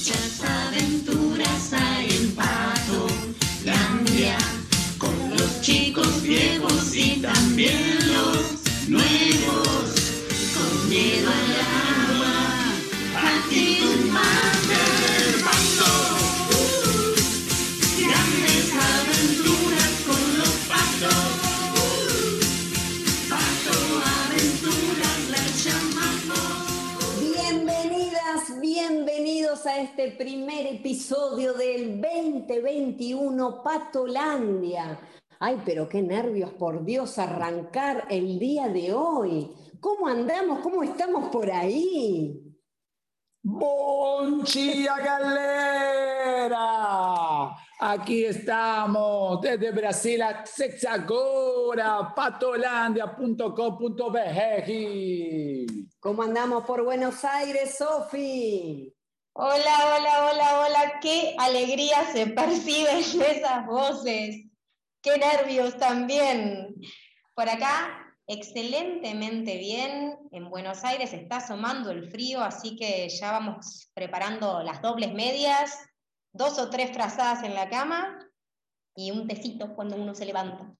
muchas aventuras hay en Pato Landia, con los chicos viejos y también este primer episodio del 2021 Patolandia. Ay, pero qué nervios, por Dios, arrancar el día de hoy. ¿Cómo andamos? ¿Cómo estamos por ahí? Dia, galera! Aqui estamos desde Brasil a Sexagora, patolandia.com.br. ¿Cómo andamos por Buenos Aires, Sofi? Hola, hola, hola, hola. Qué alegría se perciben esas voces. Qué nervios también. Por acá, excelentemente bien. En Buenos Aires está asomando el frío, así que ya vamos preparando las dobles medias, dos o tres frazadas en la cama y un tecito cuando uno se levanta.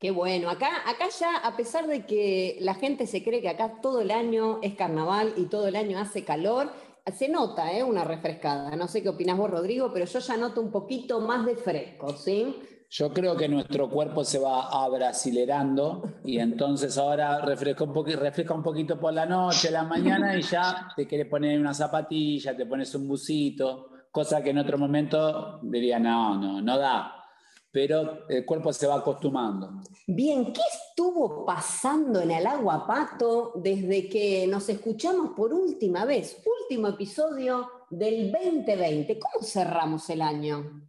Qué bueno, acá, acá ya, a pesar de que la gente se cree que acá todo el año es carnaval y todo el año hace calor, se nota ¿eh? una refrescada. No sé qué opinás vos, Rodrigo, pero yo ya noto un poquito más de fresco, ¿sí? Yo creo que nuestro cuerpo se va abrasilerando y entonces ahora refresca un, poqui- refresca un poquito por la noche, la mañana y ya te quieres poner una zapatilla, te pones un busito, cosa que en otro momento diría, no, no, no da. Pero el cuerpo se va acostumbrando. Bien, ¿qué estuvo pasando en el agua pato desde que nos escuchamos por última vez? Último episodio del 2020. ¿Cómo cerramos el año?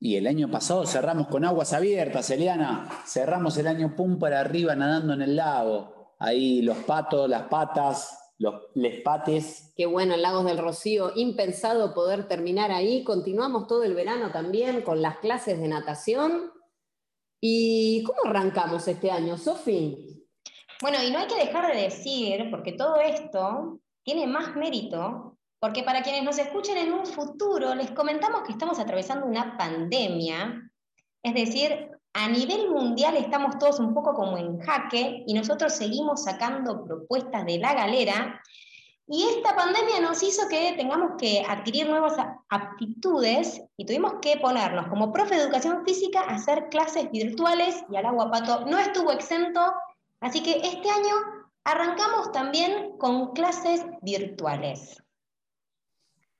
Y el año pasado cerramos con aguas abiertas, Eliana. Cerramos el año pum para arriba nadando en el lago. Ahí los patos, las patas, los les pates. Qué bueno, en Lagos del Rocío, impensado poder terminar ahí. Continuamos todo el verano también con las clases de natación. ¿Y cómo arrancamos este año, Sofi? Bueno, y no hay que dejar de decir, porque todo esto tiene más mérito, porque para quienes nos escuchen en un futuro, les comentamos que estamos atravesando una pandemia, es decir, a nivel mundial estamos todos un poco como en jaque y nosotros seguimos sacando propuestas de la galera. Y esta pandemia nos hizo que tengamos que adquirir nuevas aptitudes y tuvimos que ponernos como profe de educación física a hacer clases virtuales y al agua pato no estuvo exento Así que este año arrancamos también con clases virtuales.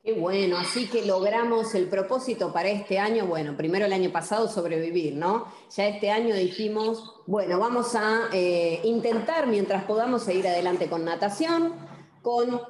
Qué bueno, así que logramos el propósito para este año. Bueno, primero el año pasado sobrevivir, ¿no? Ya este año dijimos, bueno, vamos a eh, intentar mientras podamos seguir adelante con natación, con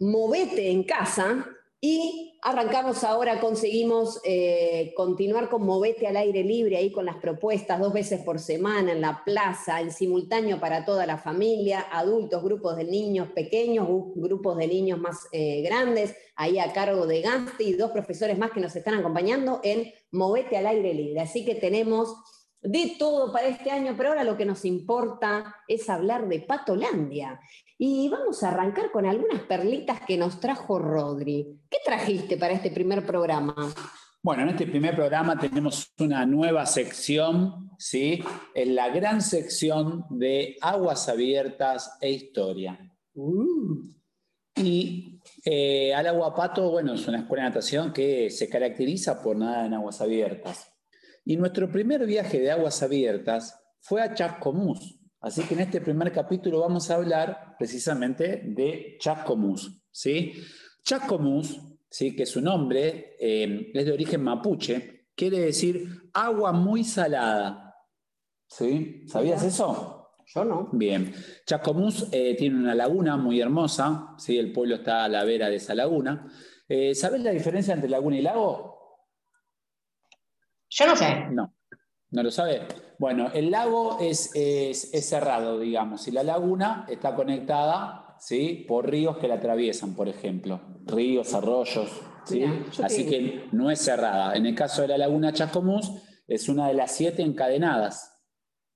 movete en casa y arrancamos ahora, conseguimos eh, continuar con movete al aire libre ahí con las propuestas dos veces por semana en la plaza, en simultáneo para toda la familia, adultos, grupos de niños pequeños, gru- grupos de niños más eh, grandes, ahí a cargo de Gasti y dos profesores más que nos están acompañando en movete al aire libre. Así que tenemos de todo para este año, pero ahora lo que nos importa es hablar de Patolandia. Y vamos a arrancar con algunas perlitas que nos trajo Rodri. ¿Qué trajiste para este primer programa? Bueno, en este primer programa tenemos una nueva sección, ¿sí? En la gran sección de aguas abiertas e historia. Y eh, al Aguapato, bueno, es una escuela de natación que se caracteriza por nadar en aguas abiertas. Y nuestro primer viaje de aguas abiertas fue a Chascomús. Así que en este primer capítulo vamos a hablar precisamente de Chascomús. ¿sí? Chascomús, ¿sí? que su nombre eh, es de origen mapuche, quiere decir agua muy salada. ¿Sí? ¿Sabías eso? Yo no. Bien. Chascomús eh, tiene una laguna muy hermosa, ¿sí? el pueblo está a la vera de esa laguna. Eh, ¿Sabes la diferencia entre laguna y lago? Yo no sé. No, no lo sabe. Bueno, el lago es, es, es cerrado, digamos, y la laguna está conectada ¿sí? por ríos que la atraviesan, por ejemplo. Ríos, arroyos. ¿sí? Así que no es cerrada. En el caso de la laguna Chascomús, es una de las siete encadenadas.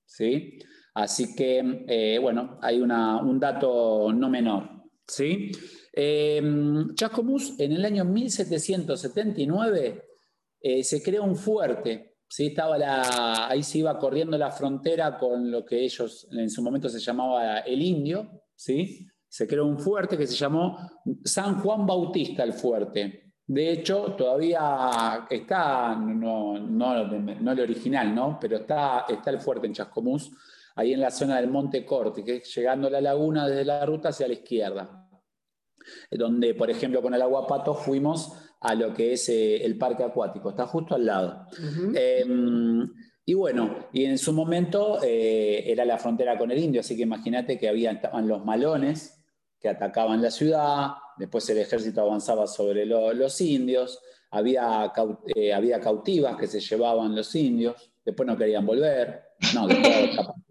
¿sí? Así que, eh, bueno, hay una- un dato no menor. ¿sí? Eh, Chascomús, en el año 1779, eh, se creó un fuerte, ¿sí? Estaba ahí se iba corriendo la frontera con lo que ellos en su momento se llamaba el Indio, ¿sí? Se creó un fuerte que se llamó San Juan Bautista el fuerte. De hecho, todavía está, no, no, el original, ¿no? pero está, está el fuerte en Chascomús, ahí en la zona del Monte Corte, que es llegando a la laguna desde la ruta hacia la izquierda. Donde, por ejemplo, con el Aguapato fuimos a lo que es eh, el parque acuático, está justo al lado. Em, y bueno, y en su momento eh, era la frontera con el indio, así que imagínate que había, estaban los malones que atacaban la ciudad, después el ejército avanzaba sobre los indios, había, eh, había cautivas que se llevaban los indios, después no querían volver, no,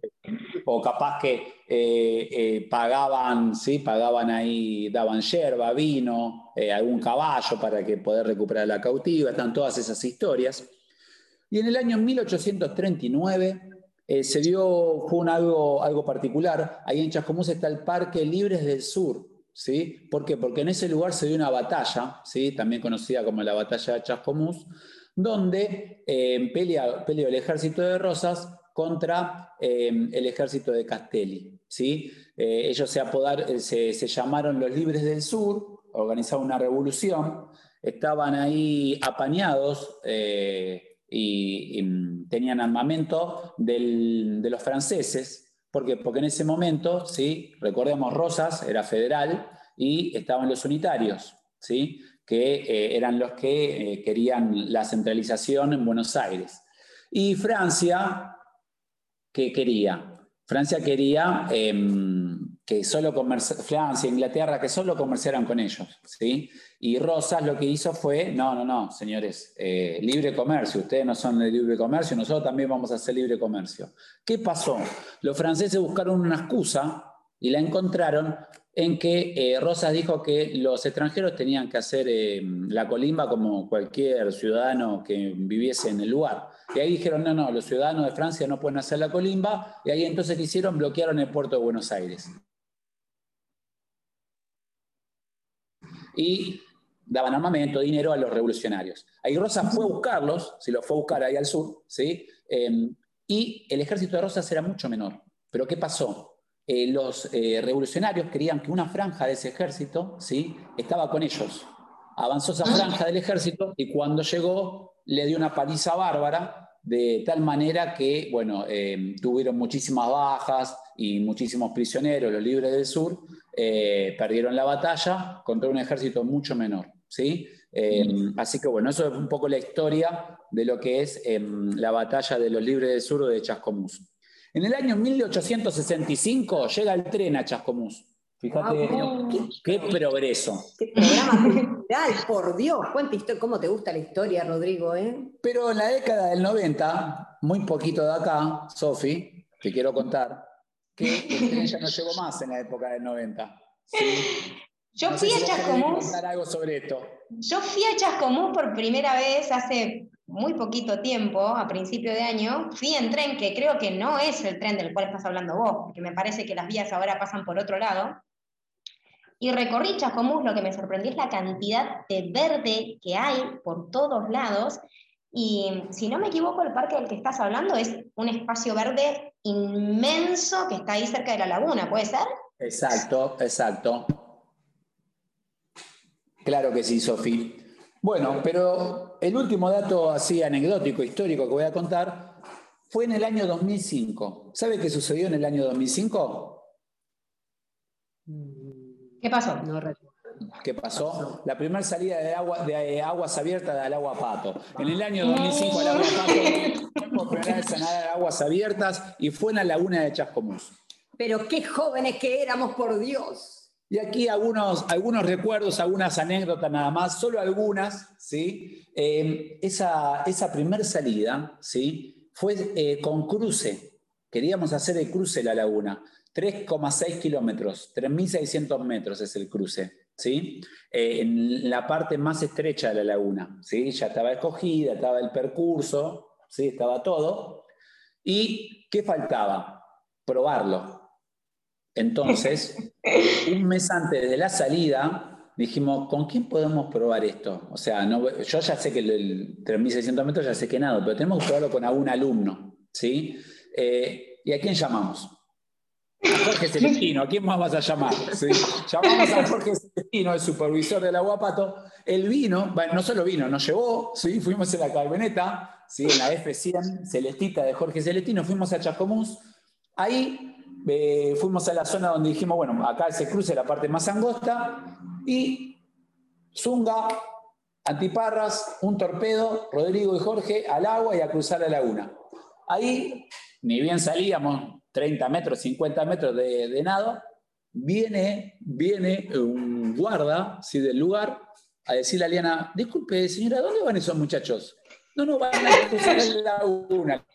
o capaz que eh, eh, pagaban, ¿sí? pagaban ahí, daban yerba, vino, algún caballo para que poder recuperar la cautiva, están todas esas historias. Y en el año 1839 se dio, un algo, algo particular, ahí en Chascomús está el Parque Libres del Sur, ¿sí? ¿Por qué? Porque en ese lugar se dio una batalla, ¿sí? también conocida como la batalla de Chascomús, donde eh, peleó el ejército de Rosas contra eh, el ejército de Castelli. ¿sí? Eh, ellos se, apodar, se, llamaron los Libres del Sur, organizaron una revolución, estaban ahí apañados y, tenían armamento de los franceses, porque en ese momento, ¿sí? recordemos, Rosas era federal y estaban los unitarios, ¿sí? que eh, eran los que eh, querían la centralización en Buenos Aires. Y Francia, ¿qué quería? Francia quería em, que solo Francia, Inglaterra, que solo comerciaran con ellos, ¿sí? Y Rosas lo que hizo fue, no, no, no, señores, eh, libre comercio, ustedes no son de libre comercio, nosotros también vamos a hacer libre comercio. ¿Qué pasó? Los franceses buscaron una excusa y la encontraron en que eh, Rosas dijo que los extranjeros tenían que hacer eh, la colimba como cualquier ciudadano que viviese en el lugar. Y ahí dijeron, no, no, los ciudadanos de Francia no pueden hacer la colimba, y ahí entonces hicieron? Bloquearon el puerto de Buenos Aires. Y daban armamento, dinero a los revolucionarios. Ahí Rosas fue a buscarlos, si los fue a buscar ahí al sur, ¿sí? Em, y el ejército de Rosas era mucho menor. Pero ¿qué pasó? Eh, los eh, revolucionarios querían que una franja de ese ejército ¿sí? estaba con ellos. Avanzó esa franja del ejército y cuando llegó le dio una paliza bárbara, de tal manera que, bueno, em, tuvieron muchísimas bajas y muchísimos prisioneros, los libres del sur, eh, perdieron la batalla contra un ejército mucho menor. ¿sí? Em, así que bueno, eso es un poco la historia de lo que es em, la batalla de los libres del sur de Chascomús. En el año 1865 llega el tren a Chascomús. Fíjate, qué, progreso. Qué programa por Dios. ¿Cómo te gusta la historia, Rodrigo? Eh? Pero en la década del 90, muy poquito de acá, Sofi, te quiero contar, que ya no llegó más en la época del 90. Yo fui a Chascomús. algo sobre esto. Yo fui a Chascomús por primera vez hace muy poquito tiempo, a principio de año, fui en tren, que creo que no es el tren del cual estás hablando vos, porque me parece que las vías ahora pasan por otro lado. Y recorrí Chascomús, lo que me sorprendió es la cantidad de verde que hay por todos lados. Y si no me equivoco, el parque del que estás hablando es un espacio verde inmenso que está ahí cerca de la laguna, ¿puede ser? Exacto, exacto. Claro que sí, Sofi. Bueno, pero el último dato así anecdótico, histórico que voy a contar, fue en el año 2005. ¿Sabe qué sucedió en el año 2005? ¿Qué pasó? ¿Qué pasó? La primera salida de, agua, de aguas abiertas del agua Pato. En el año 2005 el agua Pato por primera vez a nadar aguas abiertas y fue en la laguna de Chascomús. Pero qué jóvenes que éramos, por Dios. Y aquí algunos, algunos recuerdos, algunas anécdotas nada más, solo algunas, ¿sí? Eh, esa, esa primera salida, ¿sí? Fue eh, con cruce. Queríamos hacer el cruce de la laguna. 3,6 kilómetros, 3.600 metros es el cruce, ¿sí? Eh, en la parte más estrecha de la laguna, ¿sí? Ya estaba escogida, estaba el percurso, ¿sí? Estaba todo. ¿Y qué faltaba? Probarlo, Entonces, un mes antes de la salida, dijimos, ¿con quién podemos probar esto? O sea, no, yo ya sé que el, el 3.600 metros ya sé que nada, pero tenemos que probarlo con algún alumno, ¿sí? Eh, ¿Y a quién llamamos? Jorge Celestino, ¿a quién más vas a llamar? ¿Sí? Llamamos a Jorge Celestino, el supervisor del Aguapato. Él vino, bueno, no solo vino, nos llevó, ¿sí? fuimos en la camioneta, ¿sí? en la F100 Celestita de Jorge Celestino, fuimos a Chascomús. Ahí eh, fuimos a la zona donde dijimos, bueno, acá se cruce la parte más angosta y Zunga, Antiparras, un torpedo, Rodrigo y Jorge al agua y a cruzar la laguna. Ahí, ni bien salíamos, 30 metros, 50 metros de, de nado, viene, viene un guarda ¿sí, del lugar a decirle a Liana, disculpe señora, ¿dónde van esos muchachos? No, no, van a cruzar la laguna.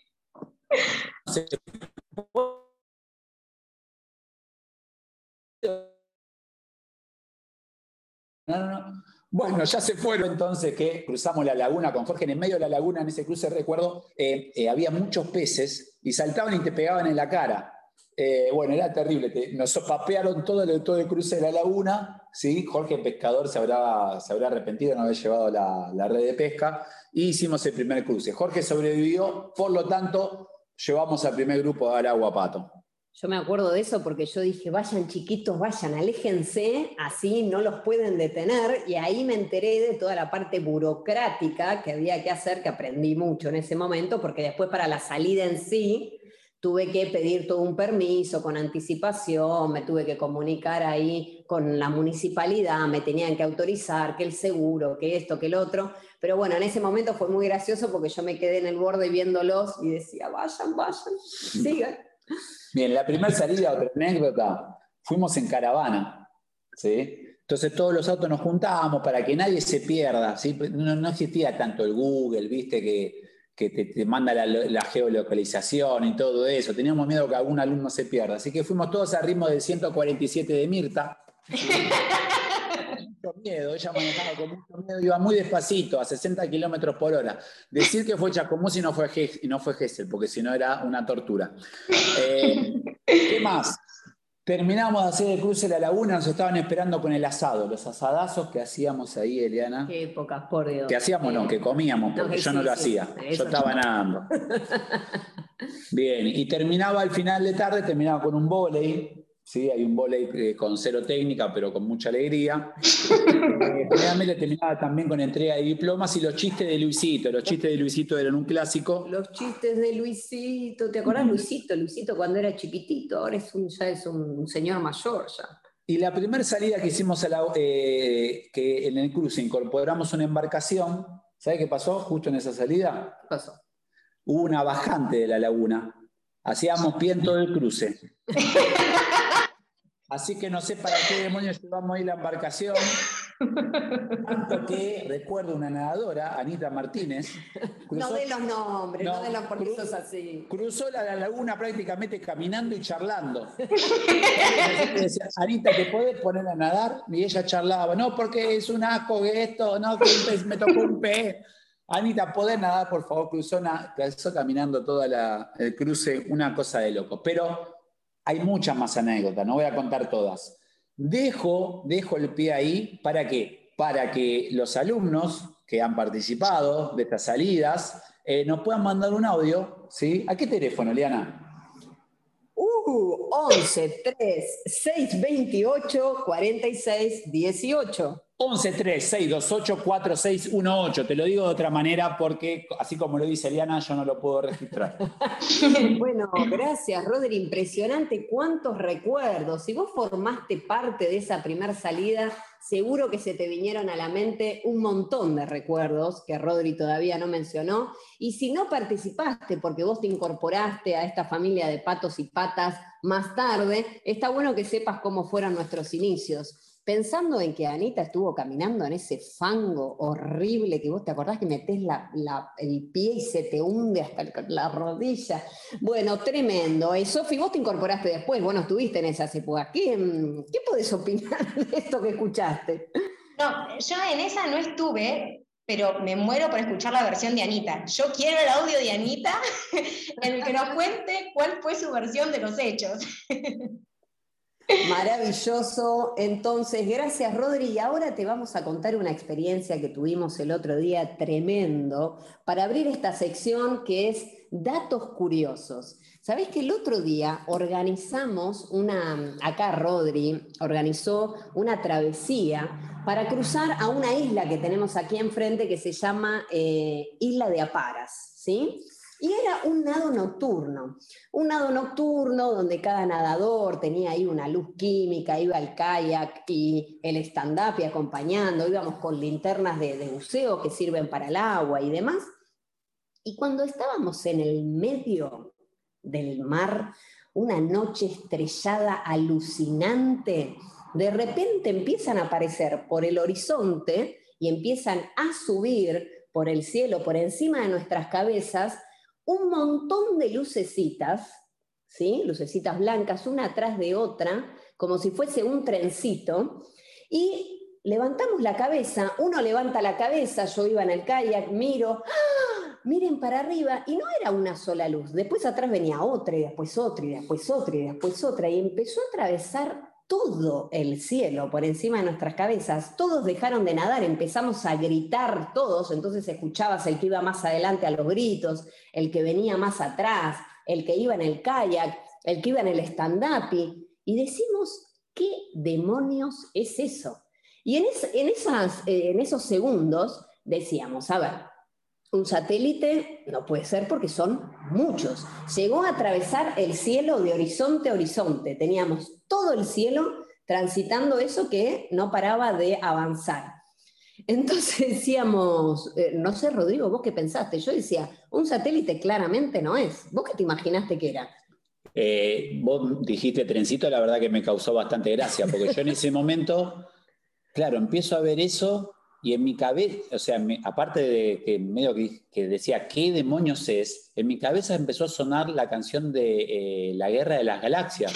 No, no, no. Bueno, ya se fueron entonces que cruzamos la laguna con Jorge. En medio de la laguna, en ese cruce, recuerdo, eh, eh, había muchos peces y saltaban y te pegaban en la cara. Eh, bueno, era terrible. te- nos sopapearon todo el, todo el cruce de la laguna. ¿sí? Jorge, pescador, se habrá, se habrá arrepentido de no haber llevado la, la red de pesca. Y hicimos el primer cruce. Jorge sobrevivió, por lo tanto, llevamos al primer grupo a dar agua a pato. Yo me acuerdo de eso porque yo dije, vayan chiquitos, vayan, aléjense, así no los pueden detener. Y ahí me enteré de toda la parte burocrática que había que hacer, que aprendí mucho en ese momento, porque después para la salida en sí tuve que pedir todo un permiso con anticipación, me tuve que comunicar ahí con la municipalidad, me tenían que autorizar, que el seguro, que esto, que el otro. Pero bueno, en ese momento fue muy gracioso porque yo me quedé en el borde viéndolos y decía, vayan, vayan, sigan. Bien, la primera salida, otra anécdota, fuimos en caravana, ¿sí? Entonces todos los autos nos juntábamos para que nadie se pierda, ¿sí? No, existía tanto el Google, ¿viste? Que, que te, manda la, la geolocalización y todo eso. Teníamos miedo que algún alumno se pierda. Así que fuimos todos a ritmo del 147 de Mirta. mucho miedo, ella manejaba con mucho miedo, iba muy despacito, a 60 kilómetros por hora. Decir que fue Chacomús y no fue, y no fue Gessel, porque si no era una tortura. Eh, ¿Qué más? Terminamos de hacer el cruce de la laguna, nos estaban esperando con el asado, los asadazos que hacíamos ahí, Eliana. Qué épocas, por Dios. Que hacíamos, no, que comíamos, No, porque que yo sí, no lo sí, hacía. Yo estaba nadando. Bien, y terminaba al final de tarde, terminaba con un volei. ¿Sí? Hay un volei eh, con cero técnica, pero con mucha alegría. Eh, Generalmente terminaba también con entrega de diplomas y los chistes de Luisito. Los chistes de Luisito eran un clásico. Los chistes de Luisito, ¿te acordás Luisito? Luisito cuando era chiquitito, ahora es un, ya es un señor mayor ya. Y la primera salida que hicimos a la- eh, que en el cruce incorporamos una embarcación. ¿Sabe qué pasó justo en esa salida? ¿Qué pasó? hubo una bajante de la laguna. Hacíamos pie en todo el cruce. Así que no sé para qué demonios llevamos ahí la embarcación. Tanto que recuerdo una nadadora, Anita Martínez, No cruzó, de los nombres, no, No, de los porque cru- sos así. cruzó la, la laguna prácticamente caminando y charlando. Decía, Anita, ¿te podés poner a nadar? Y ella charlaba, no, porque es un asco que esto, no, que me tocó un pez. Anita, ¿podés nadar, por favor? Cruzó, na- cruzó caminando todo el cruce, una cosa de loco. Pero hay muchas más anécdotas, no voy a contar todas. Dejo, dejo el pie ahí, ¿para qué? Para que los alumnos que han participado de estas salidas eh, nos puedan mandar un audio, ¿sí? ¿A qué teléfono, Liana? Uh, 11 3 628 46 18. 11 3 628 4618. Te lo digo de otra manera porque, así como lo dice Liana, yo no lo puedo registrar. Bueno, gracias, Rodri. Impresionante cuántos recuerdos. Si vos formaste parte de esa primer salida, seguro que se te vinieron a la mente un montón de recuerdos que Rodri todavía no mencionó. Y si no participaste porque vos te incorporaste a esta familia de patos y patas más tarde, está bueno que sepas cómo fueron nuestros inicios. Pensando en que Anita estuvo caminando en ese fango horrible que vos te acordás que metés la- la- el pie y se te hunde hasta la rodilla. Bueno, tremendo. Eh, Sofi, vos te incorporaste después, vos no estuviste en esas épocas. ¿Qué, mm, ¿Qué podés opinar de esto que escuchaste? No, yo en esa no estuve, pero me muero por escuchar la versión de Anita. Yo quiero el audio de Anita en el que nos cuente cuál fue su versión de los hechos. Maravilloso. Entonces, gracias Rodri. Y ahora te vamos a contar una experiencia que tuvimos el otro día tremendo para abrir esta sección que es datos curiosos. Sabés que el otro día organizamos una, acá Rodri organizó una travesía para cruzar a una isla que tenemos aquí enfrente que se llama eh, Isla de Aparas, ¿sí? Y era un nado nocturno, un nado nocturno donde cada nadador tenía ahí una luz química, iba el kayak y el stand-up y acompañando, íbamos con linternas de, de buceo que sirven para el agua y demás. Y cuando estábamos en el medio del mar, una noche estrellada alucinante, de repente empiezan a aparecer por el horizonte y empiezan a subir por el cielo, por encima de nuestras cabezas, un montón de lucecitas, ¿sí? lucecitas blancas, una atrás de otra, como si fuese un trencito, y levantamos la cabeza, uno levanta la cabeza, yo iba en el kayak, miro, ¡ah! miren para arriba, y no era una sola luz, después atrás venía otra, y después otra, y después otra, y después otra, y empezó a atravesar todo el cielo por encima de nuestras cabezas. Todos dejaron de nadar, empezamos a gritar todos, entonces escuchabas el que iba más adelante a los gritos, el que venía más atrás, el que iba en el kayak, el que iba en el stand-up, y decimos, ¿qué demonios es eso? Y en, en, esas, eh, en esos segundos decíamos, a ver, un satélite no puede ser porque son muchos. Llegó a atravesar el cielo de horizonte a horizonte. Teníamos todo el cielo transitando eso que no paraba de avanzar. Entonces decíamos, eh, no sé, Rodrigo, ¿vos qué pensaste? Yo decía, un satélite claramente no es. ¿Vos qué te imaginaste que era? Eh, vos dijiste trencito, la verdad que me causó bastante gracia, porque yo en ese momento, claro, empiezo a ver eso y en mi cabeza, o sea, aparte de que medio que, decía, ¿qué demonios es? En mi cabeza empezó a sonar la canción de eh, La Guerra de las Galaxias.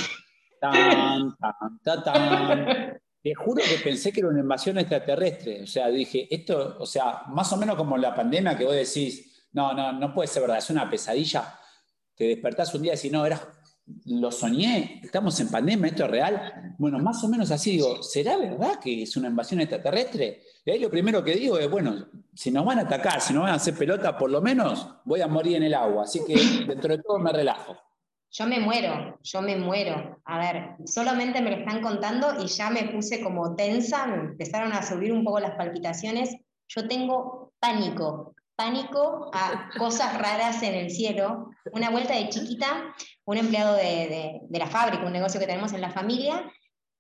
Te juro que pensé que era una invasión extraterrestre. O sea, dije, esto, o sea, más o menos como la pandemia que vos decís, no, no, no puede ser verdad, es una pesadilla. Te despertás un día y decís, no, era, lo soñé, estamos en pandemia, esto es real. Bueno, más o menos así digo, ¿será verdad que es una invasión extraterrestre? Y ahí lo primero que digo es, bueno, si nos van a atacar, si nos van a hacer pelota, por lo menos voy a morir en el agua. Así que dentro de todo me relajo. Yo me muero, yo me muero. A ver, solamente me lo están contando y ya me puse como tensa, empezaron a subir un poco las palpitaciones. Yo tengo pánico, pánico a cosas raras en el cielo. Una vuelta de chiquita, un empleado de, de la fábrica, un negocio que tenemos en la familia,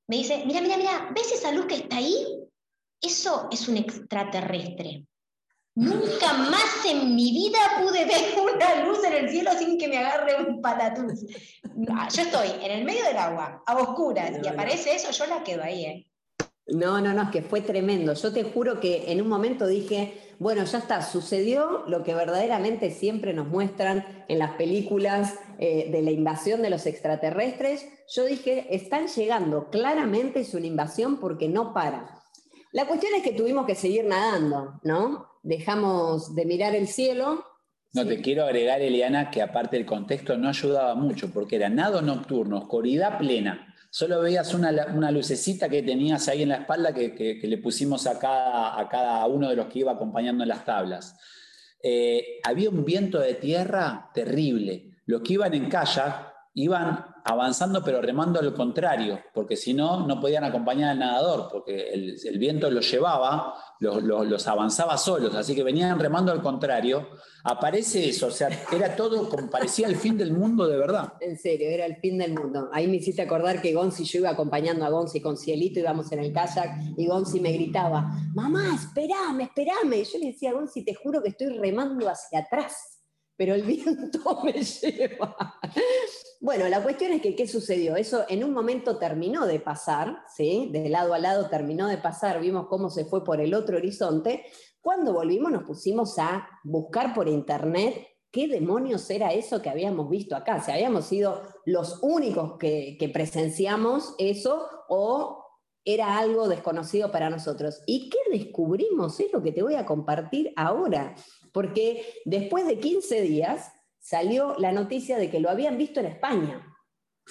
me dice, mira, mira, mira, ¿ves esa luz que está ahí? Eso es un extraterrestre. Nunca más en mi vida pude ver una luz en el cielo sin que me agarre un patatús. Ah, yo estoy en el medio del agua, a oscuras, y aparece eso, yo la quedo ahí. ¿eh? No, no, no, es que fue tremendo. Yo te juro que en un momento dije, bueno, ya está, sucedió lo que verdaderamente siempre nos muestran en las películas eh, de la invasión de los extraterrestres. Yo dije, están llegando, claramente es una invasión porque no para. La cuestión es que tuvimos que seguir nadando, ¿no? Dejamos de mirar el cielo. No, te quiero agregar, Eliana, que aparte el contexto no ayudaba mucho, porque era nado nocturno, oscuridad plena. Solo veías una, lucecita que tenías ahí en la espalda que, le pusimos a cada, uno de los que iba acompañando en las tablas. Eh, había un viento de tierra terrible. Los que iban en kayak iban avanzando pero remando al contrario, porque si no, no podían acompañar al nadador, porque el, viento los llevaba, los, avanzaba solos, así que venían remando al contrario. Aparece eso, o sea, era todo parecía el fin del mundo de verdad. En serio, era el fin del mundo. Ahí me hiciste acordar que Gonzi, yo iba acompañando a Gonzi con Cielito, íbamos en el kayak y Gonzi me gritaba, mamá, esperame, esperame. Y yo le decía, Gonzi, te juro que estoy remando hacia atrás pero el viento me lleva. Bueno, la cuestión es que, ¿qué sucedió? Eso en un momento terminó de pasar, ¿sí? De lado a lado terminó de pasar, vimos cómo se fue por el otro horizonte. Cuando volvimos nos pusimos a buscar por internet qué demonios era eso que habíamos visto acá. Si habíamos sido los únicos que, que presenciamos eso o era algo desconocido para nosotros. ¿Y qué descubrimos? Es lo que te voy a compartir ahora porque después de 15 días salió la noticia de que lo habían visto en España.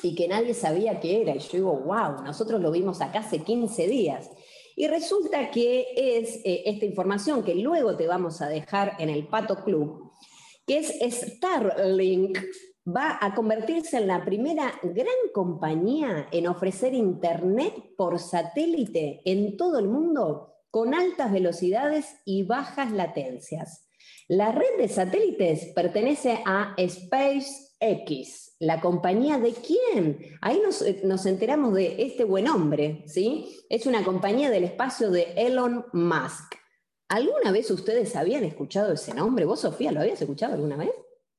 y que nadie sabía qué era. Y yo digo, wow, nosotros lo vimos acá hace 15 días. Y resulta que es eh, esta información que luego te vamos a dejar en el Pato Club, que es Starlink, va a convertirse en la primera gran compañía en ofrecer Internet por satélite en todo el mundo con altas velocidades y bajas latencias. La red de satélites pertenece a SpaceX, la compañía de quién. Ahí nos, eh, nos, enteramos de este buen hombre, ¿sí? Es una compañía del espacio de Elon Musk. ¿Alguna vez ustedes habían escuchado ese nombre? ¿Vos, Sofía, lo habías escuchado alguna vez?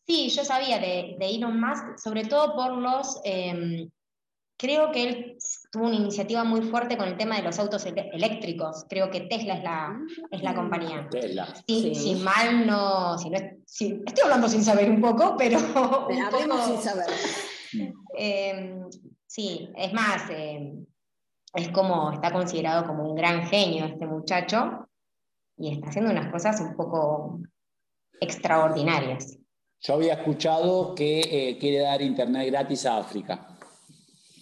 Sí, yo sabía de, de Elon Musk, sobre todo por los... Eh, creo que él tuvo una iniciativa muy fuerte con el tema de los autos eléctricos. Creo que Tesla es la, es la compañía. Tesla. Sí, Si mal no, si no si, estoy hablando sin saber un poco, pero... Un poco, sin saber. Eh, sí, es más, eh, es como, está considerado como un gran genio este muchacho y está haciendo unas cosas un poco extraordinarias. Yo había escuchado que eh, quiere dar internet gratis a África.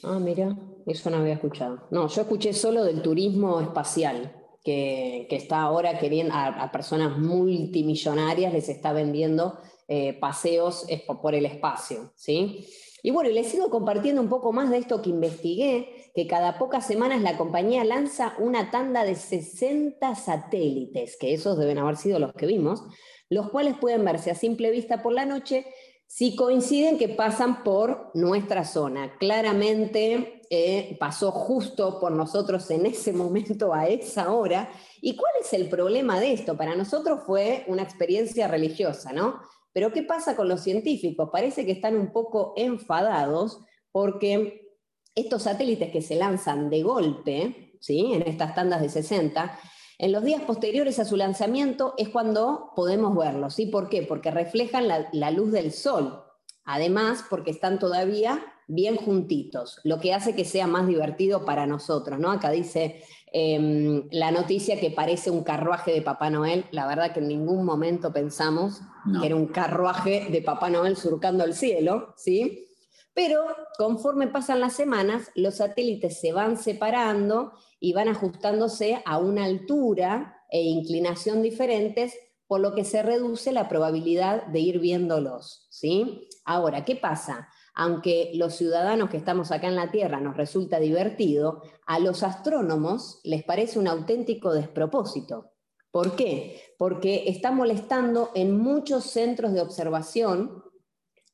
Ah, mira, eso no había escuchado. No, yo escuché solo del turismo espacial, que, que está ahora queriendo, a, a, personas multimillonarias les está vendiendo eh, paseos por el espacio, ¿sí? Y bueno, les sigo compartiendo un poco más de esto que investigué, que cada pocas semanas la compañía lanza una tanda de 60 satélites, que esos deben haber sido los que vimos, los cuales pueden verse a simple vista por la noche si coinciden que pasan por nuestra zona. Claramente eh, pasó justo por nosotros en ese momento, a esa hora. ¿Y cuál es el problema de esto? Para nosotros fue una experiencia religiosa, ¿no? Pero ¿qué pasa con los científicos? Parece que están un poco enfadados porque estos satélites que se lanzan de golpe, ¿sí? En estas tandas de 60, en los días posteriores a su lanzamiento es cuando podemos verlos. ¿sí? ¿Por qué? Porque reflejan la, la luz del sol. Además, porque están todavía bien juntitos, lo que hace que sea más divertido para nosotros. ¿no? Acá dice eh, la noticia que parece un carruaje de Papá Noel. La verdad que en ningún momento pensamos no. que era un carruaje de Papá Noel surcando el cielo, ¿sí? Pero conforme pasan las semanas, los satélites se van separando y van ajustándose a una altura e inclinación diferentes, por lo que se reduce la probabilidad de ir viéndolos. ¿sí? Ahora, ¿qué pasa? Aunque los ciudadanos que estamos acá en la Tierra nos resulta divertido, a los astrónomos les parece un auténtico despropósito. ¿Por qué? Porque está molestando en muchos centros de observación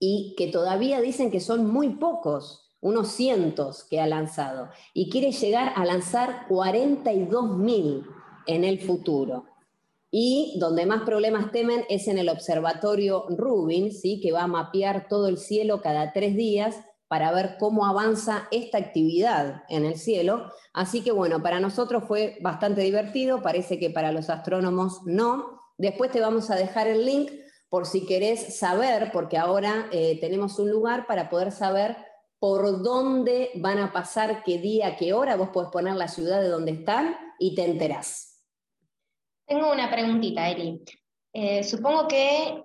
y que todavía dicen que son muy pocos, unos cientos que ha lanzado, y quiere llegar a lanzar 42.000 en el futuro. Y donde más problemas temen es en el observatorio Rubin, ¿sí? que va a mapear todo el cielo cada tres días para ver cómo avanza esta actividad en el cielo. Así que bueno, para nosotros fue bastante divertido, parece que para los astrónomos no. Después te vamos a dejar el link por si querés saber, porque ahora eh, tenemos un lugar para poder saber por dónde van a pasar, qué día, qué hora, vos podés poner la ciudad de donde están y te enterás. Tengo una preguntita, Eli. Eh, supongo que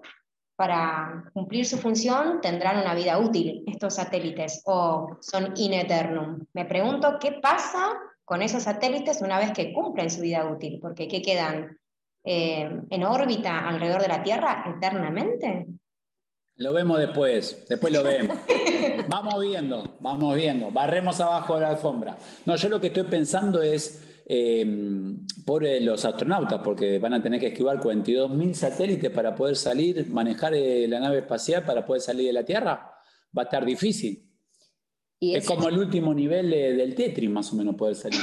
para cumplir su función tendrán una vida útil estos satélites o son in eternum. Me pregunto qué pasa con esos satélites una vez que cumplen su vida útil, porque ¿qué quedan? Eh, en órbita alrededor de la Tierra eternamente? Lo vemos después, después lo vemos. vamos viendo, vamos viendo, barremos abajo de la alfombra. No, yo lo que estoy pensando es eh, por los astronautas, porque van a tener que esquivar 42.000 satélites para poder salir, manejar eh, la nave espacial para poder salir de la Tierra. Va a estar difícil. ¿Y es, como el último nivel de, del Tetris, más o menos, poder salir.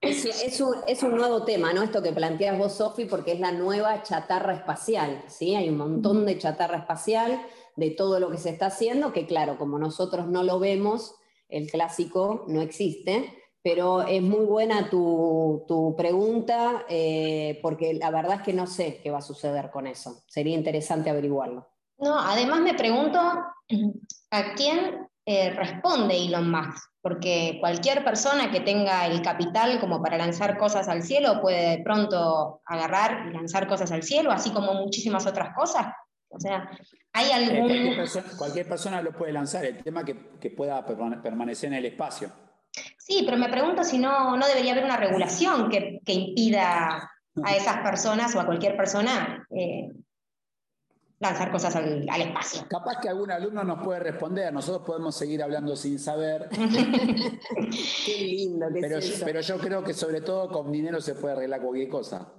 Es, es, un, es, un, nuevo tema, ¿no? Esto que planteas vos, Sofi, porque es la nueva chatarra espacial, ¿sí? Hay un montón de chatarra espacial de todo lo que se está haciendo, que claro, como nosotros no lo vemos, el clásico no existe, pero es muy buena tu, tu pregunta, eh, porque la verdad es que no sé qué va a suceder con eso. Sería interesante averiguarlo. No, además me pregunto a quién eh, responde Elon Musk, porque cualquier persona que tenga el capital como para lanzar cosas al cielo puede de pronto agarrar y lanzar cosas al cielo, así como muchísimas otras cosas. O sea, hay Eh, algún... cualquier, persona, cualquier persona lo puede lanzar, el tema que, que pueda permane- permanecer en el espacio. Sí, pero me pregunto si no, no debería haber una regulación que, que impida a esas personas o a cualquier persona eh, lanzar cosas al, al espacio. Capaz que algún alumno nos puede responder, nosotros podemos seguir hablando sin saber, Qué lindo que pero, es eso. pero yo creo que sobre todo con dinero se puede arreglar cualquier cosa.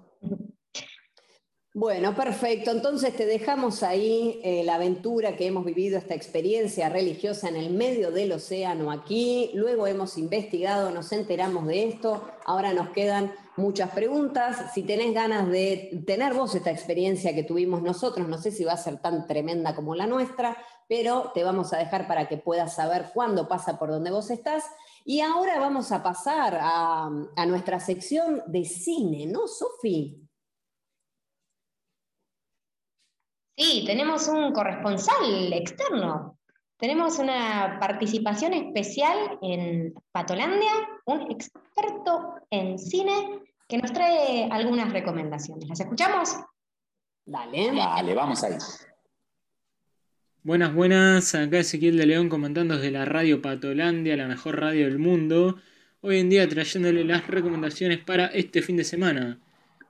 Bueno, perfecto. Entonces te dejamos ahí eh, la aventura que hemos vivido, esta experiencia religiosa en el medio del océano aquí. Luego hemos investigado, nos enteramos de esto. Ahora nos quedan muchas preguntas. Si tenés ganas de tener vos esta experiencia que tuvimos nosotros, no sé si va a ser tan tremenda como la nuestra, pero te vamos a dejar para que puedas saber cuándo pasa por donde vos estás. Y ahora vamos a pasar a, a nuestra sección de cine, ¿no, Sofi? Sí, tenemos un corresponsal externo. Tenemos una participación especial en Patolandia, un experto en cine que nos trae algunas recomendaciones. ¿Las escuchamos? Dale. Dale, vamos ahí. Buenas, buenas. Acá Ezequiel de León comentando desde la radio Patolandia, la mejor radio del mundo. Hoy en día trayéndole las recomendaciones para este fin de semana.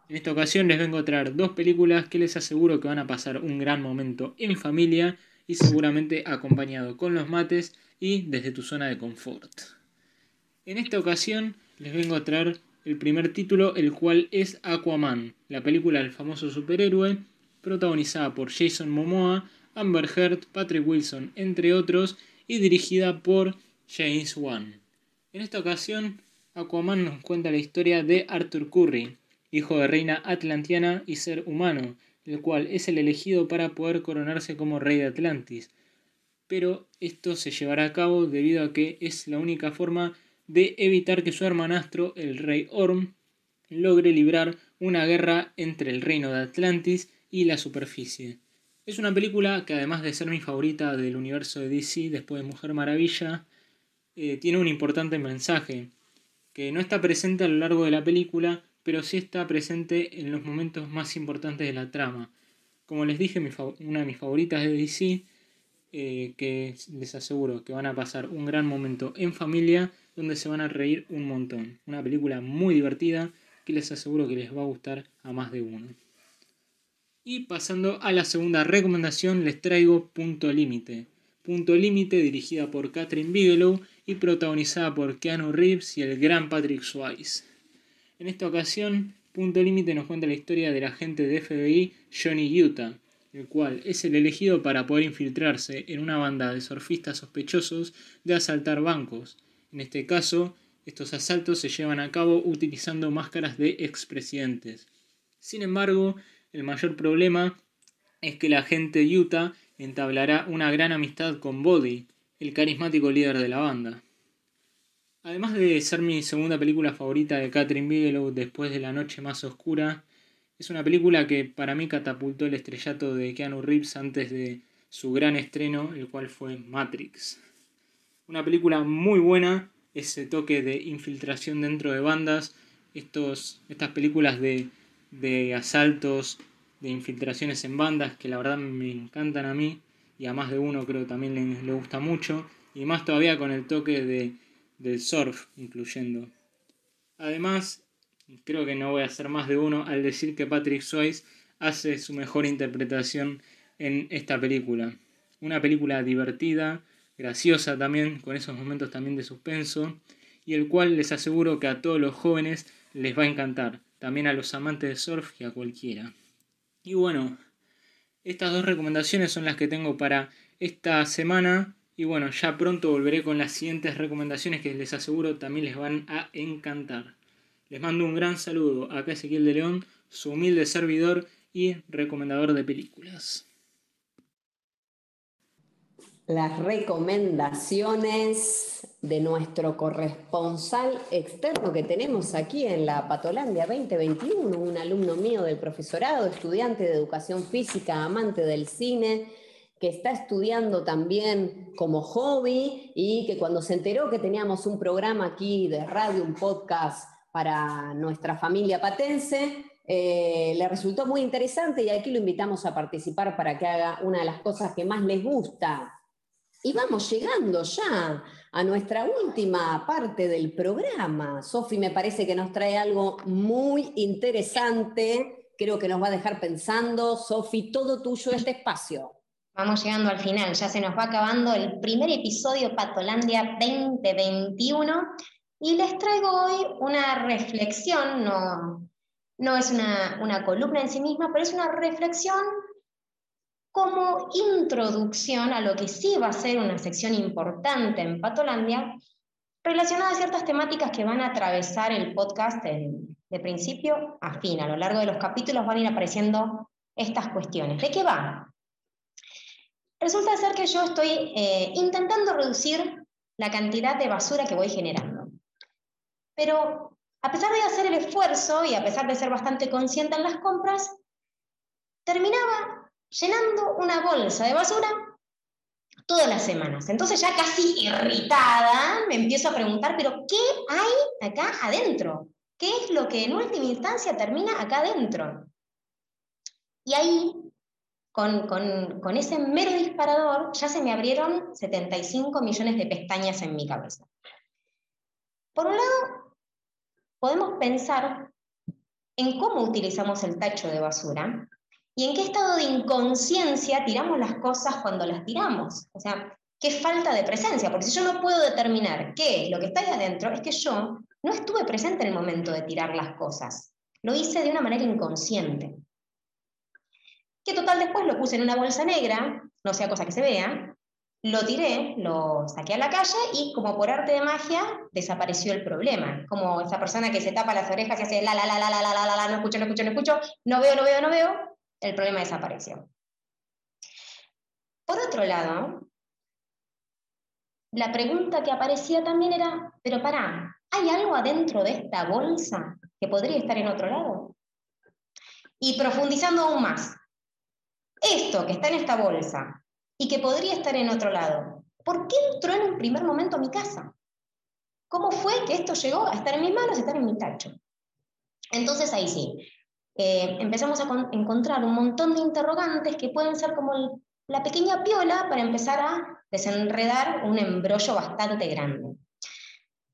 En esta ocasión les vengo a traer dos películas que les aseguro que van a pasar un gran momento en familia y seguramente acompañado con los mates y desde tu zona de confort. En esta ocasión les vengo a traer el primer título, el cual es Aquaman, la película del famoso superhéroe, protagonizada por Jason Momoa, Amber Heard, Patrick Wilson, entre otros, y dirigida por James Wan. En esta ocasión, Aquaman nos cuenta la historia de Arthur Curry, hijo de reina atlantiana y ser humano, el cual es el elegido para poder coronarse como rey de Atlantis. Pero esto se llevará a cabo debido a que es la única forma de evitar que su hermanastro, el rey Orm, logre librar una guerra entre el reino de Atlantis y la superficie. Es una película que además de ser mi favorita del universo de DC después de Mujer Maravilla, eh, tiene un importante mensaje, que no está presente a lo largo de la película, pero sí está presente en los momentos más importantes de la trama. Como les dije, una de mis favoritas de DC, eh, que les aseguro que van a pasar un gran momento en familia, donde se van a reír un montón. Una película muy divertida que les aseguro que les va a gustar a más de uno. Y pasando a la segunda recomendación, les traigo Punto Límite. Punto Límite, dirigida por Catherine Bigelow y protagonizada por Keanu Reeves y el gran Patrick Swayze. En esta ocasión, Punto Límite nos cuenta la historia del agente de FBI Johnny Utah, el cual es el elegido para poder infiltrarse en una banda de surfistas sospechosos de asaltar bancos. En este caso, estos asaltos se llevan a cabo utilizando máscaras de expresidentes. Sin embargo, el mayor problema es que el agente Utah entablará una gran amistad con Body, el carismático líder de la banda. Además de ser mi segunda película favorita de Catherine Bigelow después de La Noche Más Oscura, es una película que para mí catapultó el estrellato de Keanu Reeves antes de su gran estreno, el cual fue Matrix. Una película muy buena, ese toque de infiltración dentro de bandas, estos, estas películas de, de asaltos, de infiltraciones en bandas que la verdad me encantan a mí y a más de uno creo también le, le gusta mucho y más todavía con el toque de, del surf incluyendo. Además, creo que no voy a hacer más de uno al decir que Patrick Swayze hace su mejor interpretación en esta película. Una película divertida, graciosa también, con esos momentos también de suspenso, y el cual les aseguro que a todos los jóvenes les va a encantar, también a los amantes de surf y a cualquiera. Y bueno, estas dos recomendaciones son las que tengo para esta semana. Y bueno, ya pronto volveré con las siguientes recomendaciones que les aseguro también les van a encantar. Les mando un gran saludo. Acá Ezequiel de León, su humilde servidor y recomendador de películas. Las recomendaciones de nuestro corresponsal externo que tenemos aquí en la Patolandia 2021, un alumno mío del profesorado, estudiante de educación física, amante del cine, que está estudiando también como hobby y que cuando se enteró que teníamos un programa aquí de radio, un podcast para nuestra familia patense, eh, le resultó muy interesante y aquí lo invitamos a participar para que haga una de las cosas que más les gusta. Y vamos llegando ya a nuestra última parte del programa. Sofi me parece que nos trae algo muy interesante, creo que nos va a dejar pensando. Sofi, todo tuyo este espacio. Vamos llegando al final, ya se nos va acabando el primer episodio Patolandia 2021 y les traigo hoy una reflexión, no, no es una, una columna en sí misma, pero es una reflexión como introducción a lo que sí va a ser una sección importante en Patolandia, relacionada a ciertas temáticas que van a atravesar el podcast de, de principio a fin. A lo largo de los capítulos van a ir apareciendo estas cuestiones. ¿De qué va? Resulta ser que yo estoy eh, intentando reducir la cantidad de basura que voy generando. Pero a pesar de hacer el esfuerzo y a pesar de ser bastante consciente en las compras, terminaba llenando una bolsa de basura todas las semanas. Entonces ya casi irritada me empiezo a preguntar, pero ¿qué hay acá adentro? ¿Qué es lo que en última instancia termina acá adentro? Y ahí con, ese mero disparador ya se me abrieron 75 millones de pestañas en mi cabeza. Por un lado, podemos pensar en cómo utilizamos el tacho de basura y en qué estado de inconsciencia tiramos las cosas cuando las tiramos. O sea, qué falta de presencia, porque si yo no puedo determinar qué es lo que está ahí adentro, es que yo no estuve presente en el momento de tirar las cosas. Lo hice de una manera inconsciente que total después lo puse en una bolsa negra, no sea cosa que se vea, lo tiré, lo saqué a la calle y como por arte de magia desapareció el problema. Como esa persona que se tapa las orejas y hace la la la la la la la la, no escucho, no escucho, no escucho, no veo, no veo, no veo, el problema desapareció. Por otro lado, la pregunta que aparecía también era, pero pará, ¿hay algo adentro de esta bolsa que podría estar en otro lado? Y profundizando aún más, esto que está en esta bolsa y que podría estar en otro lado, ¿por qué entró en un primer momento a mi casa? ¿Cómo fue que esto llegó a estar en mis manos, a estar en mi tacho? Entonces ahí sí, eh, empezamos a encontrar un montón de interrogantes que pueden ser como la pequeña piola para empezar a desenredar un embrollo bastante grande.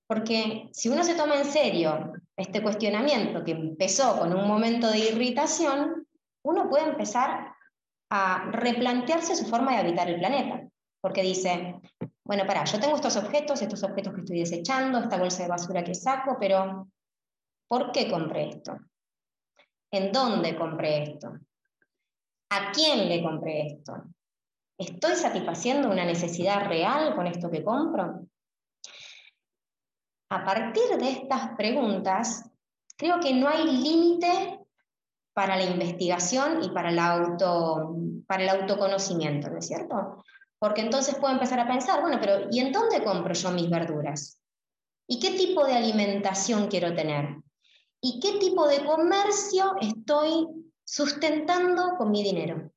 Porque si uno se toma en serio este cuestionamiento que empezó con un momento de irritación, uno puede empezar a replantearse su forma de habitar el planeta. Porque dice, bueno, para, yo tengo estos objetos, estos objetos que estoy desechando, esta bolsa de basura que saco, pero ¿por qué compré esto? ¿En dónde compré esto? ¿A quién le compré esto? ¿Estoy satisfaciendo una necesidad real con esto que compro? A partir de estas preguntas, creo que no hay límite para la investigación y para el, auto, para el autoconocimiento, ¿no es cierto? Porque entonces puedo empezar a pensar, bueno, pero ¿y en dónde compro yo mis verduras? ¿Y qué tipo de alimentación quiero tener? ¿Y qué tipo de comercio estoy sustentando con mi dinero?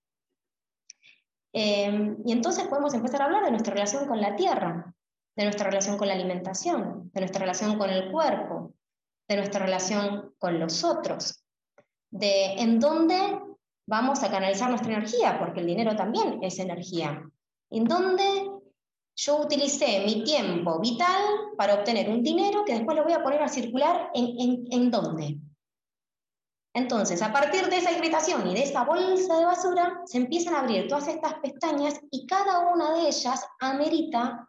Em, y entonces podemos empezar a hablar de nuestra relación con la tierra, de nuestra relación con la alimentación, de nuestra relación con el cuerpo, de nuestra relación con los otros, de en dónde vamos a canalizar nuestra energía, porque el dinero también es energía. En dónde yo utilicé mi tiempo vital para obtener un dinero que después lo voy a poner a circular en, en, dónde. Entonces, a partir de esa irritación y de esa bolsa de basura, se empiezan a abrir todas estas pestañas y cada una de ellas amerita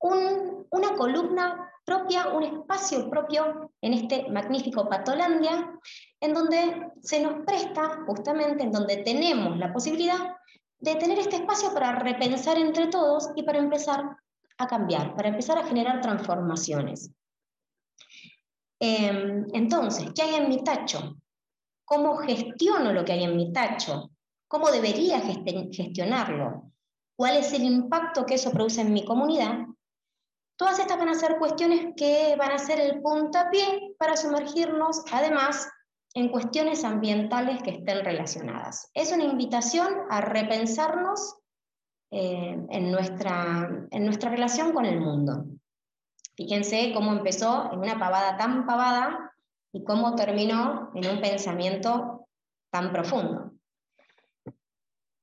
una columna propia, un espacio propio en este magnífico Patolandia, en donde se nos presta justamente, en donde tenemos la posibilidad de tener este espacio para repensar entre todos y para empezar a cambiar, para empezar a generar transformaciones. Em, entonces, ¿qué hay en mi tacho? ¿Cómo gestiono lo que hay en mi tacho? ¿Cómo debería gestionarlo? ¿Cuál es el impacto que eso produce en mi comunidad? Todas estas van a ser cuestiones que van a ser el puntapié para sumergirnos, además, en cuestiones ambientales que estén relacionadas. Es una invitación a repensarnos eh, en, nuestra, en nuestra relación con el mundo. Fíjense cómo empezó en una pavada tan pavada y cómo terminó en un pensamiento tan profundo.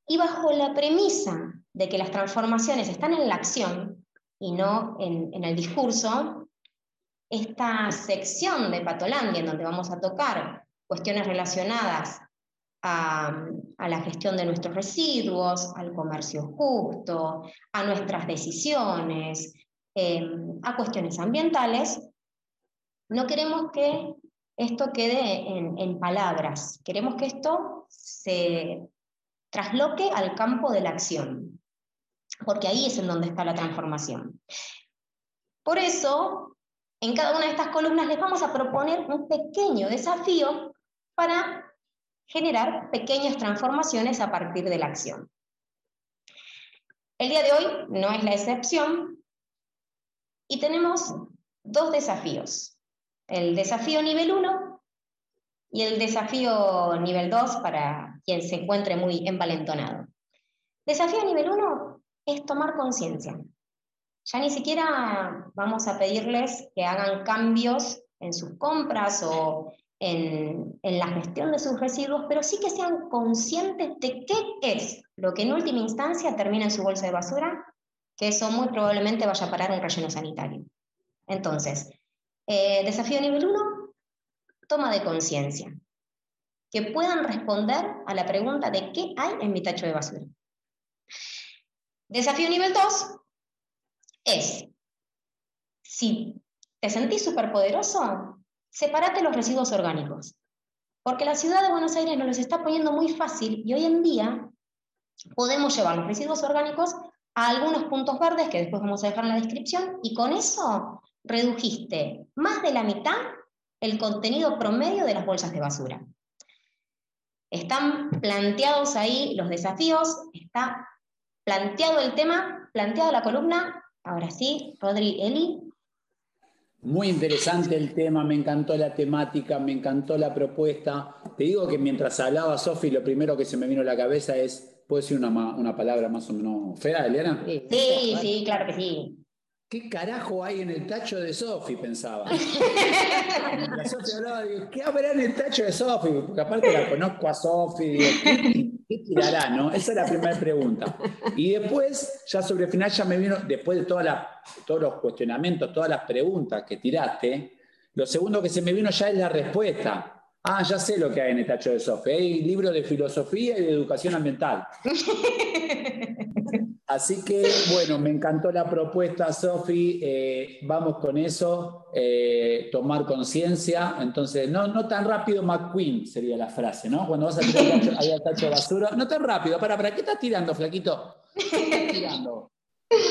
Y bajo la premisa de que las transformaciones están en la acción y no en, en el discurso, esta sección de Patolandia en donde vamos a tocar cuestiones relacionadas a, la gestión de nuestros residuos, al comercio justo, a nuestras decisiones, eh, a cuestiones ambientales, no queremos que esto quede en palabras, queremos que esto se trasloque al campo de la acción, porque ahí es en donde está la transformación. Por eso, en cada una de estas columnas les vamos a proponer un pequeño desafío para generar pequeñas transformaciones a partir de la acción. El día de hoy no es la excepción y tenemos dos desafíos. El desafío nivel 1 y el desafío nivel 2 para quien se encuentre muy envalentonado. Desafío nivel 1 es tomar conciencia. Ya ni siquiera vamos a pedirles que hagan cambios en sus compras o en, en, la gestión de sus residuos, pero sí que sean conscientes de qué es lo que en última instancia termina en su bolsa de basura, que eso muy probablemente vaya a parar un relleno sanitario. Entonces, eh, desafío nivel 1, toma de conciencia. Que puedan responder a la pregunta de qué hay en mi tacho de basura. Desafío nivel 2 es, si te sentís superpoderoso, Sepárate los residuos orgánicos, porque la ciudad de Buenos Aires nos los está poniendo muy fácil y hoy en día podemos llevar los residuos orgánicos a algunos puntos verdes que después vamos a dejar en la descripción y con eso redujiste más de la mitad el contenido promedio de las bolsas de basura. Están planteados ahí los desafíos, está planteado el tema, planteada la columna. Ahora sí, Rodri, Eli, muy interesante el tema, me encantó la temática, me encantó la propuesta. Te digo que mientras hablaba Sofi, lo primero que se me vino a la cabeza es, ¿puedo decir una, una palabra más o menos fea, Eliana? Sí, sí, sí, claro que sí. ¿Qué carajo hay en el tacho de Sofi? Pensaba. Mientras Sofi hablaba, digo, ¿qué habrá en el tacho de Sofi? Porque aparte la conozco a Sofi, digo, ¿qué, ¿qué, tirará? No? Esa es la primera pregunta. Y después, ya sobre el final, ya me vino, después de toda la, todos los cuestionamientos, todas las preguntas que tiraste, lo segundo que se me vino ya es la respuesta. Ah, ya sé lo que hay en el tacho de Sofi. Hay libros de filosofía y de educación ambiental. Así que, bueno, me encantó la propuesta, Sofi. Eh, vamos con eso, eh, tomar conciencia. Entonces, no, no tan rápido, McQueen sería la frase, ¿no? Cuando vas a tirar el tacho, ahí al tacho de basura. No tan rápido, para, ¿para qué estás tirando, flaquito? ¿Qué estás tirando?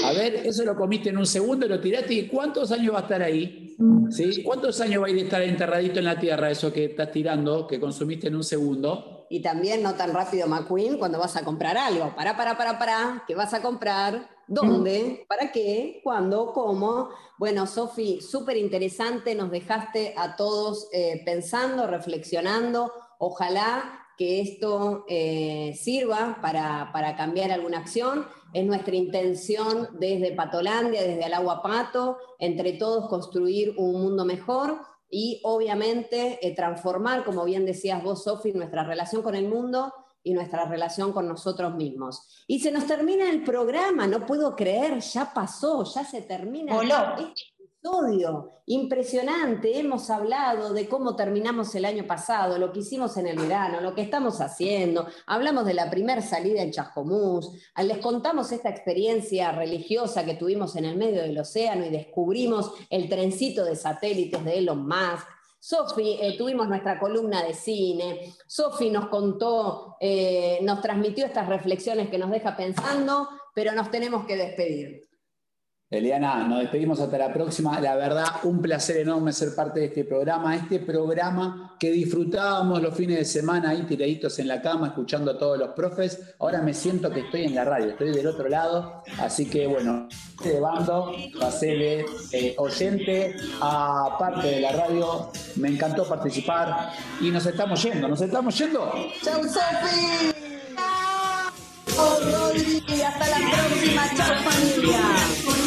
A ver, eso lo comiste en un segundo, lo tiraste y ¿cuántos años va a estar ahí? ¿Sí? ¿Cuántos años va a ir a estar enterradito en la tierra eso que estás tirando, que consumiste en un segundo? Y también no tan rápido, McQueen, cuando vas a comprar algo. Para, para, para, para, ¿qué vas a comprar? ¿Dónde? ¿Para qué? ¿Cuándo? ¿Cómo? Bueno, Sofi, súper interesante, nos dejaste a todos eh, pensando, reflexionando. Ojalá que esto eh, sirva para, para cambiar alguna acción. Es nuestra intención desde Patolandia, desde el agua Pato, entre todos construir un mundo mejor y obviamente eh, transformar, como bien decías vos, Sofi, nuestra relación con el mundo y nuestra relación con nosotros mismos. Y se nos termina el programa, no puedo creer, ya pasó, ya se termina. Voló. Este impresionante, hemos hablado de cómo terminamos el año pasado, lo que hicimos en el verano, lo que estamos haciendo, hablamos de la primera salida en Chascomús, les contamos esta experiencia religiosa que tuvimos en el medio del océano y descubrimos el trencito de satélites de Elon Musk. Sofi, eh, tuvimos nuestra columna de cine, Sofi nos contó, eh, nos transmitió estas reflexiones que nos deja pensando, pero nos tenemos que despedir. Eliana, nos despedimos hasta la próxima. La verdad, un placer enorme ser parte de este programa. Este programa que disfrutábamos los fines de semana ahí tiraditos en la cama, escuchando a todos los profes. Ahora me siento que estoy en la radio, estoy del otro lado. Así que bueno, de bando, pasé de eh, oyente a parte de la radio. Me encantó participar y nos estamos yendo. ¿Nos estamos yendo? ¡Chau, Sofi! ¡Hasta la próxima! ¡Chau, familia!